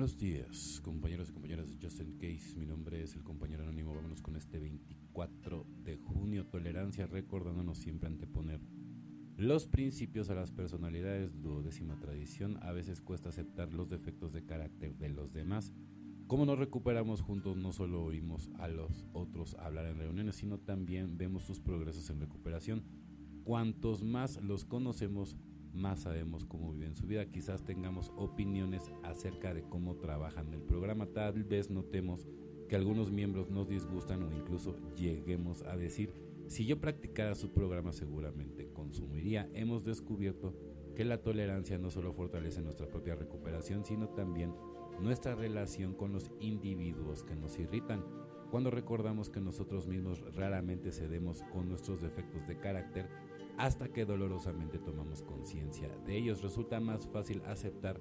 Buenos días, compañeros y compañeras de Justin Case. Mi nombre es el compañero anónimo. Vámonos con este 24 de junio. Tolerancia, recordándonos siempre anteponer los principios a las personalidades. Duodécima tradición. A veces cuesta aceptar los defectos de carácter de los demás. Como nos recuperamos juntos, no solo oímos a los otros hablar en reuniones, sino también vemos sus progresos en recuperación. Cuantos más los conocemos, más sabemos cómo viven su vida. Quizás tengamos opiniones acerca de cómo trabajan el programa. Tal vez notemos que algunos miembros nos disgustan o incluso lleguemos a decir, si yo practicara su programa seguramente consumiría. Hemos descubierto que la tolerancia no solo fortalece nuestra propia recuperación, sino también nuestra relación con los individuos que nos irritan. Cuando recordamos que nosotros mismos raramente cedemos con nuestros defectos de carácter, hasta que dolorosamente tomamos conciencia de ellos. Resulta más fácil aceptar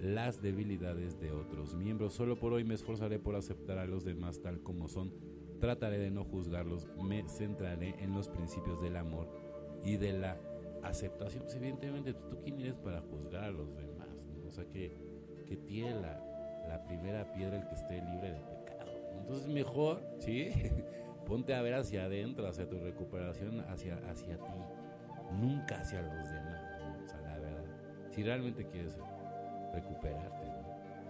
las debilidades de otros miembros. Solo por hoy me esforzaré por aceptar a los demás tal como son. Trataré de no juzgarlos. Me centraré en los principios del amor y de la aceptación. Pues, evidentemente, ¿tú quién eres para juzgar a los demás? O sea, que, que tiene la, la primera piedra el que esté libre de pecado. Entonces, mejor, ¿sí? Ponte a ver hacia adentro, hacia tu recuperación, hacia, hacia ti nunca hacia los demás, o sea, la verdad. Si realmente quieres recuperarte,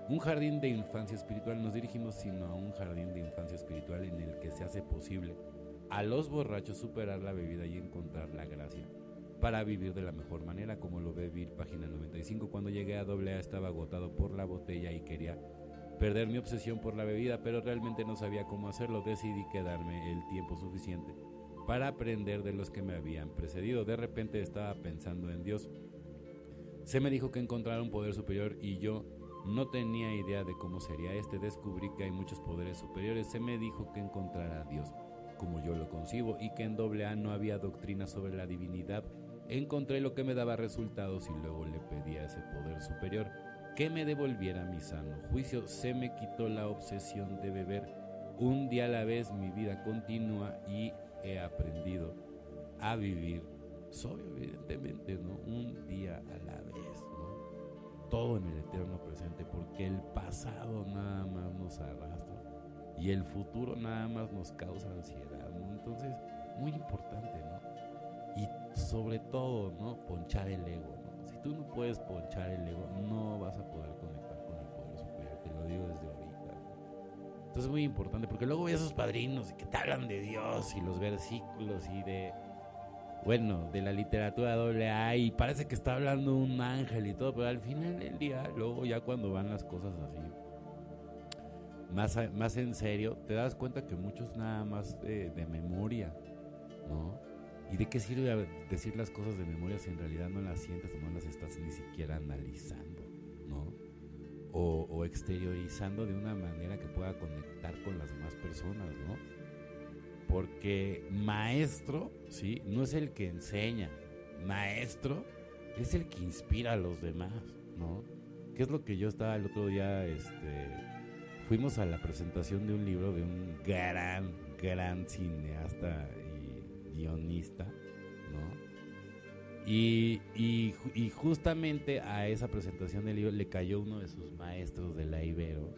Un jardín de infancia espiritual, nos dirigimos sino a un jardín de infancia espiritual en el que se hace posible a los borrachos superar la bebida y encontrar la gracia para vivir de la mejor manera, como lo ve Bill, página 95. Cuando llegué a AA estaba agotado por la botella y quería perder mi obsesión por la bebida, pero realmente no sabía cómo hacerlo. Decidí quedarme el tiempo suficiente para aprender de los que me habían precedido. De repente estaba pensando en Dios. Se me dijo que encontrara un poder superior y yo no tenía idea de cómo sería este. Descubrí que hay muchos poderes superiores. Se me dijo que encontrara a Dios como yo lo concibo y que en AA no había doctrina sobre la divinidad. Encontré lo que me daba resultados y luego le pedí a ese poder superior que me devolviera mi sano juicio. Se me quitó la obsesión de beber. Un día a la vez mi vida continúa y he aprendido a vivir sobrio, evidentemente, ¿no? Un día a la vez, ¿no? Todo en el eterno presente, porque el pasado nada más nos arrastra y el futuro nada más nos causa ansiedad. Entonces, muy importante, ¿no? Y sobre todo, ¿no? Ponchar el ego. Si tú no puedes ponchar el ego, no vas a poder conectar con el poder superior, te lo digo desde ahorita. Entonces es muy importante porque luego ves a esos padrinos que te hablan de Dios y los versículos y de, bueno, de la literatura doble A y parece que está hablando un ángel y todo, pero al final del día, luego ya cuando van las cosas así, más, más en serio, te das cuenta que muchos nada más de, de memoria, ¿no? ¿Y de qué sirve decir las cosas de memoria si en realidad no las sientes o no las estás ni siquiera analizando, ¿no? O, exteriorizando de una manera que pueda conectar con las demás personas, ¿no? Porque maestro, ¿sí? No es el que enseña, maestro es el que inspira a los demás, ¿no? ¿Qué es lo que yo estaba el otro día, este, fuimos a la presentación de un libro de un gran, gran cineasta y guionista, ¿no? Y, y, justamente a esa presentación del libro le cayó uno de sus maestros de la Ibero.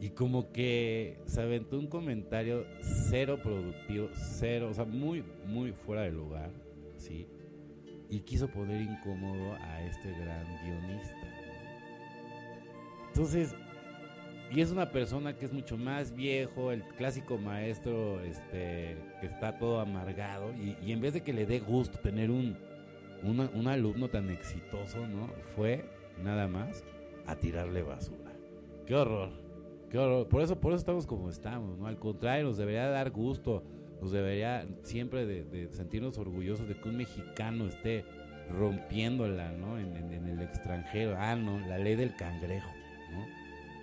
Y como que se aventó un comentario cero productivo, cero, o sea, muy, muy fuera de lugar, ¿sí? Y quiso poner incómodo a este gran guionista. Entonces, y es una persona que es mucho más viejo, el clásico maestro este, que está todo amargado, y, en vez de que le dé gusto tener un, un alumno tan exitoso, ¿no? Fue nada más a tirarle basura. Qué horror, qué horror. Por eso, por eso estamos como estamos, ¿no? Al contrario, nos debería dar gusto, nos debería siempre de, sentirnos orgullosos de que un mexicano esté rompiéndola, ¿no? En, el extranjero. Ah, no, la ley del cangrejo, ¿no?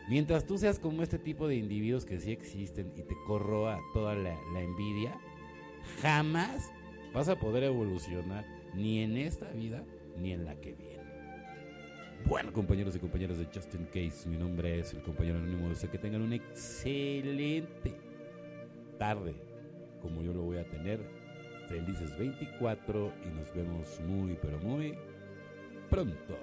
Mientras tú seas como este tipo de individuos que sí existen y te corroa toda la envidia, jamás vas a poder evolucionar ni en esta vida ni en la que viene. Bueno, compañeros y compañeras de Justin Case, mi nombre es el compañero anónimo. Deseo que tengan una excelente tarde, como yo lo voy a tener. Felices 24 y nos vemos muy, pero muy pronto.